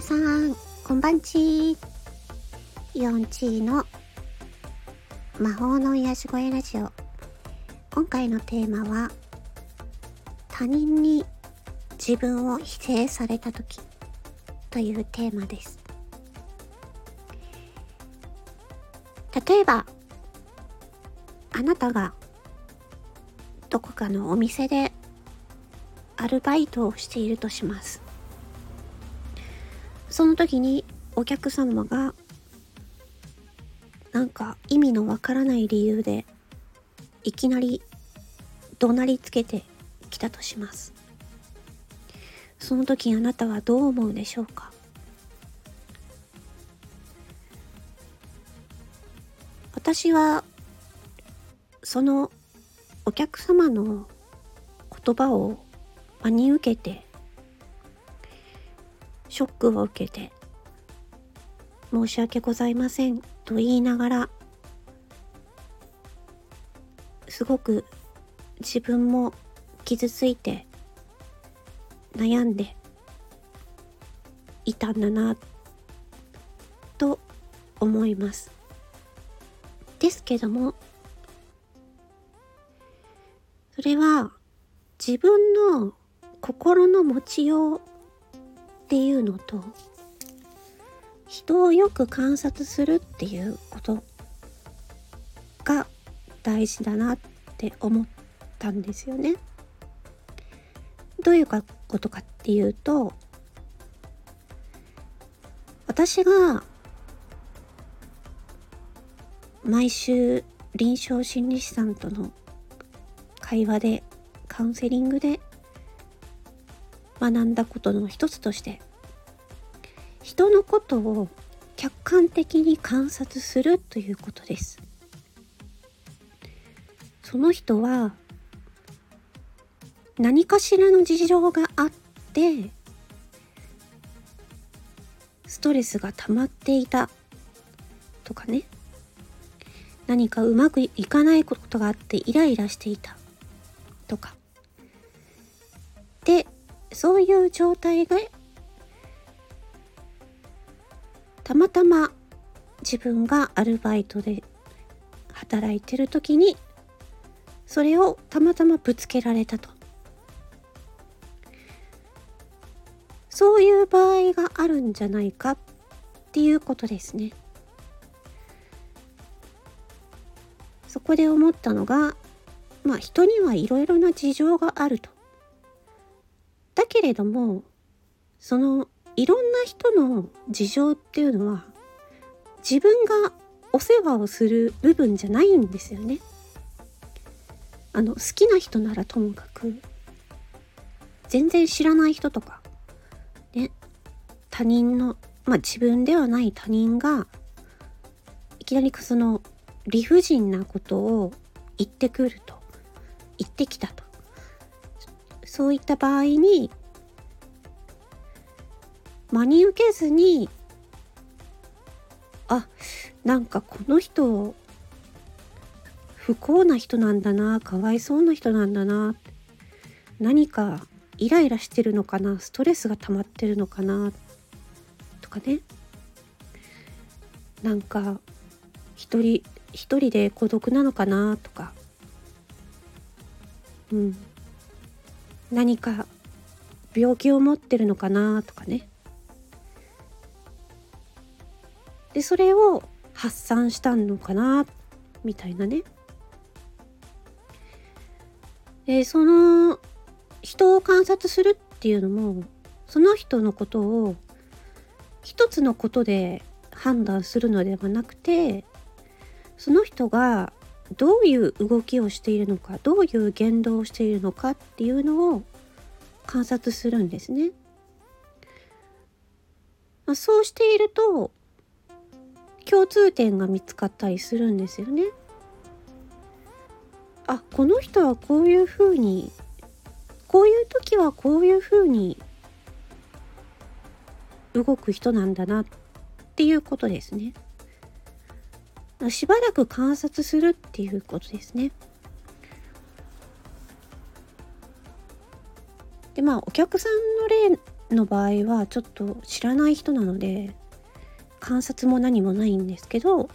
さん、こんばんちイオンチーの魔法の癒し声ラジオ。今回のテーマは、他人に自分を否定された時というテーマです。例えば、あなたがどこかのお店でアルバイトをしているとします。その時にお客様がなんか意味のわからない理由でいきなり怒鳴りつけてきたとします。その時あなたはどう思うでしょうか？私はそのお客様の言葉を真に受けてショックを受けて申し訳ございませんと言いながらすごく自分も傷ついて悩んでいたんだなと思います。ですけどもそれは自分の心の持ちようっていうのと人をよく観察するっていうことが大事だなって思ったんですよね。どういうことかっていうと私が毎週臨床心理士さんとの会話でカウンセリングで学んだことの一つとして人のことを客観的に観察するということです。その人は何かしらの事情があってストレスが溜まっていたとかね。何かうまくいかないことがあってイライラしていたとか。でそういう状態がたまたま自分がアルバイトで働いてる時にそれをたまたまぶつけられたと。そういう場合があるんじゃないかっていうことですね。そこで思ったのがまあ人にはいろいろな事情があると。だけれどもそのいろんな人の事情っていうのは自分がお世話をする部分じゃないんですよね。あの好きな人ならともかく全然知らない人とかね他人のまあ自分ではない他人がいきなりその理不尽なことを言ってくると言ってきたとそういった場合に真に受けずにあなんかこの人不幸な人なんだなかわいそうな人なんだな何かイライラしてるのかなストレスが溜まってるのかなとかね。なんか一人一人で孤独なのかなとか。うん。何か病気を持ってるのかなとかね。でそれを発散したのかなみたいなね。でその人を観察するっていうのもその人のことを一つのことで判断するのではなくてその人がどういう動きをしているのかどういう言動をしているのかっていうのを観察するんですね。まあ、そうしていると共通点が見つかったりするんですよね。あこの人はこういうふうにこういう時はこういうふうに動く人なんだなっていうことですね。しばらく観察するっていうことですね。でまあお客さんの例の場合はちょっと知らない人なので観察も何もないんですけど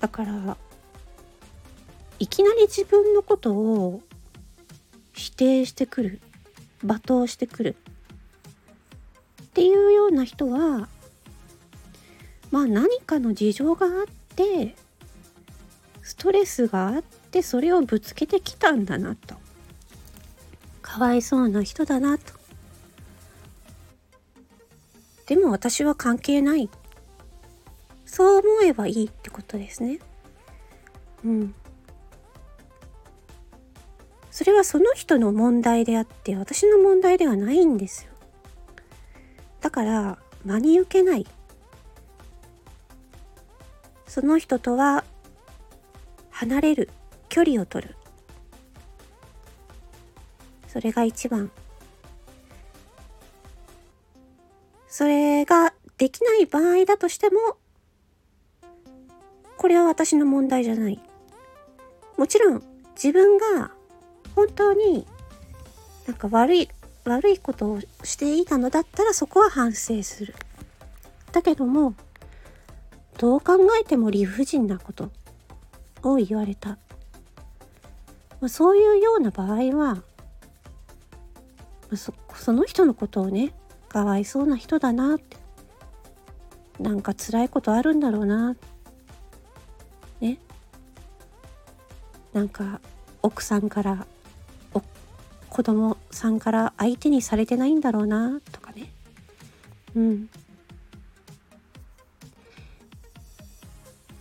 だからいきなり自分のことを否定してくる罵倒してくるっていうような人はまあ何かの事情があってストレスがあってそれをぶつけてきたんだなと。かわいそうな人だなと。でも私は関係ない。そう思えばいいってことですね。うん。それはその人の問題であって私の問題ではないんですよ。だから真に受けない。その人とは離れる距離を取る。それが一番。それができない場合だとしてもこれは私の問題じゃない。もちろん自分が本当になんか悪い悪いことをしていたのだったらそこは反省する。だけどもどう考えても理不尽なこと。を言われた。ま、そういうような場合は、そその人のことをねかわいそうな人だなって。なんか辛いことあるんだろうな。ね。なんか奥さんからお子供さんから相手にされてないんだろうなとかね。うん。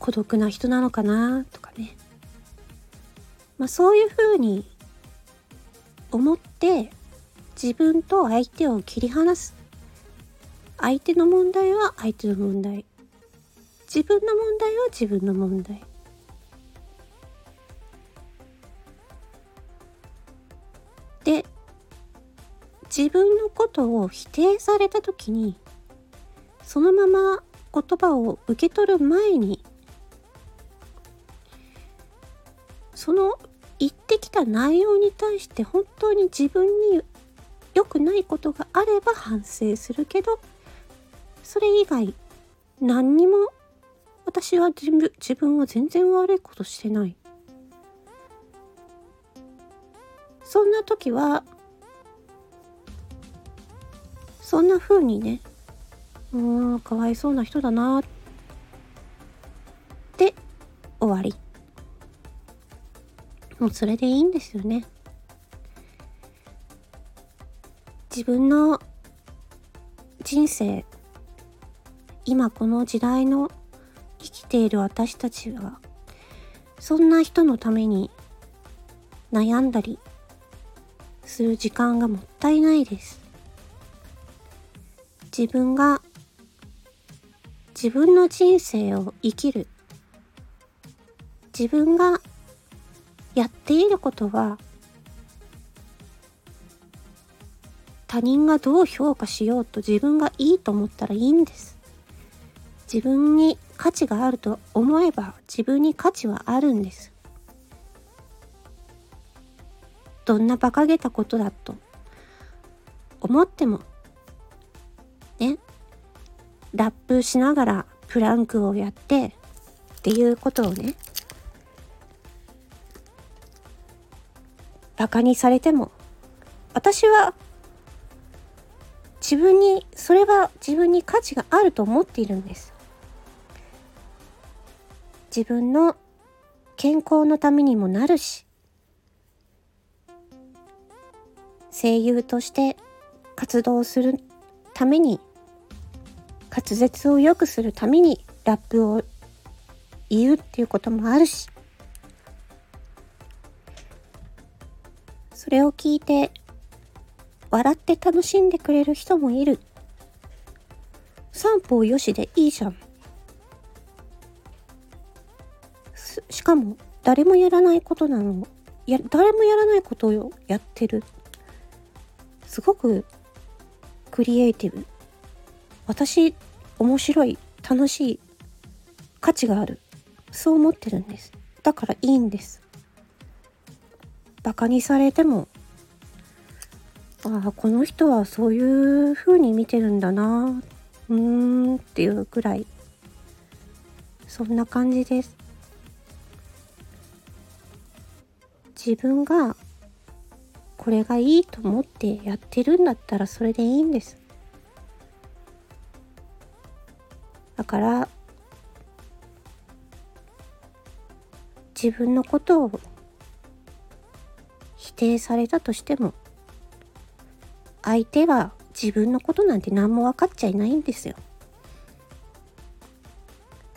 孤独な人なのかな？とかね。まあそういうふうに思って自分と相手を切り離す。相手の問題は相手の問題。自分の問題は自分の問題。で、自分のことを否定された時に、そのまま言葉を受け取る前にその言ってきた内容に対して本当に自分に良くないことがあれば反省するけどそれ以外何にも私は自分自分は全然悪いことしてない。そんな時はそんな風にねうんかわいそうな人だなってもうそれでいいんですよね。自分の人生今この時代の生きている私たちはそんな人のために悩んだりする時間がもったいないです自分が自分の人生を生きる自分がやっていることは他人がどう評価しようと自分がいいと思ったらいいんです。自分に価値があると思えば自分に価値はあるんです。どんな馬鹿げたことだと思ってもねラップしながらプランクをやってっていうことをねバカにされても私は自分にそれは自分に価値があると思っているんです。自分の健康のためにもなるし声優として活動するために滑舌を良くするためにラップを言うっていうこともあるしそれを聞いて笑って楽しんでくれる人もいる。三方よしでいいじゃん。しかも誰もやらないことなの。や誰もやらないことをやってる。すごくクリエイティブ。私面白い楽しい価値がある。そう思ってるんです。だからいいんです。バカにされても。ああこの人はそういう風に見てるんだな。うーんっていうくらい。そんな感じです。自分がこれがいいと思ってやってるんだったらそれでいいんです。だから自分のことを定されたとしても相手は自分のことなんて何も分かっちゃいないんですよ。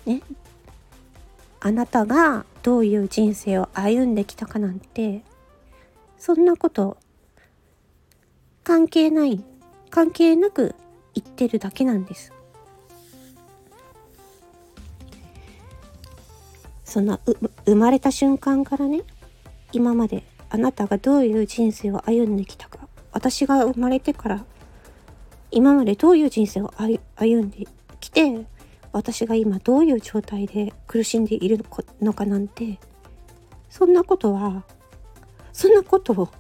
ね。あなたがどういう人生を歩んできたかなんてそんなこと関係ない関係なく言ってるだけなんです。その生まれた瞬間からね今まであなたがどういう人生を歩んできたか私が生まれてから今までどういう人生を歩んできて私が今どういう状態で苦しんでいるのかなんてそんなことはそんなことを考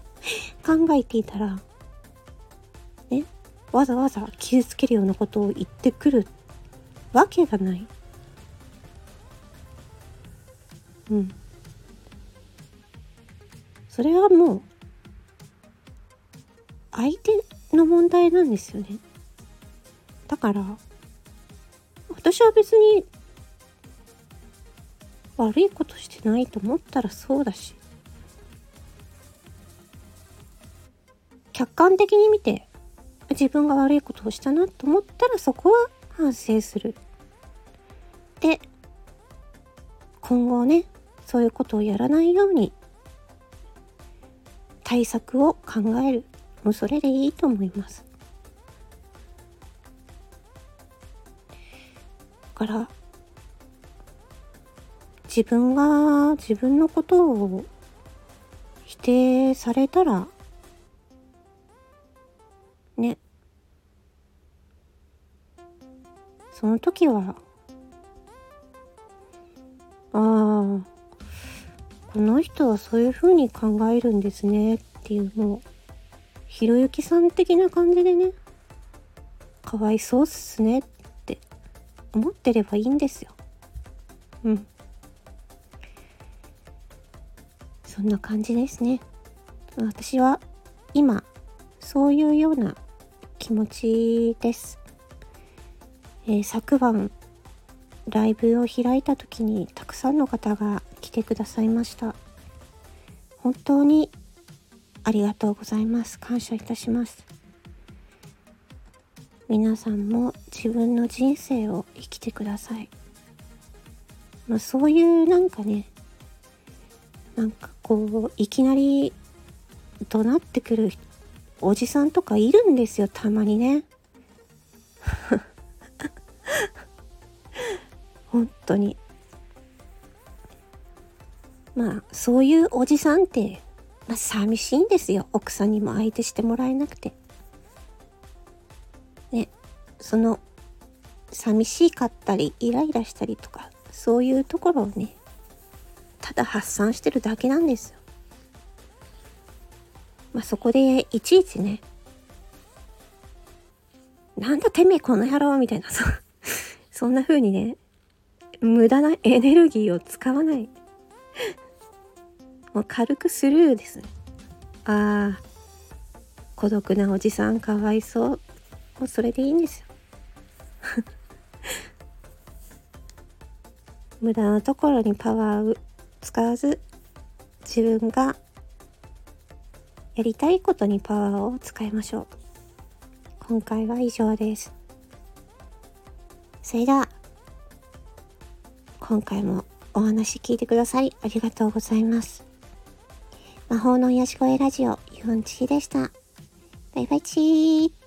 えていたらねわざわざ傷つけるようなことを言ってくるわけがない。うん。それはもう相手の問題なんですよね。だから私は別に悪いことしてないと思ったらそうだし客観的に見て自分が悪いことをしたなと思ったらそこは反省する。で今後ねそういうことをやらないように対策を考える。もうそれでいいと思います。だから自分が自分のことを否定されたらね。その時はああこの人はそういうふうに考えるんですねっていうのをひろゆきさん的な感じでね。かわいそうっすねって思ってればいいんですよ。うん。そんな感じですね。私は今そういうような気持ちです、えー、昨晩ライブを開いた時にたくさんの方が来てくださいました。本当にありがとうございます。感謝いたします。皆さんも自分の人生を生きてください。まあそういうなんかねなんかこういきなり怒鳴ってくるおじさんとかいるんですよたまにね。本当にまあそういうおじさんって、まあ、寂しいんですよ奥さんにも相手してもらえなくて。ねその寂しかったりイライラしたりとかそういうところをねただ発散してるだけなんですよ。まあそこでいちいちねなんだてめえこの野郎みたいなそそんな風にね無駄なエネルギーを使わない。もう軽くスルーですね。ああ孤独なおじさんかわいそう。もうそれでいいんですよ。無駄なところにパワーを使わず自分がやりたいことにパワーを使いましょう。今回は以上です。それでは。今回もお話聞いてくださりありがとうございます魔法の癒し声ラジオ、ユンチキでした。バイバイチー。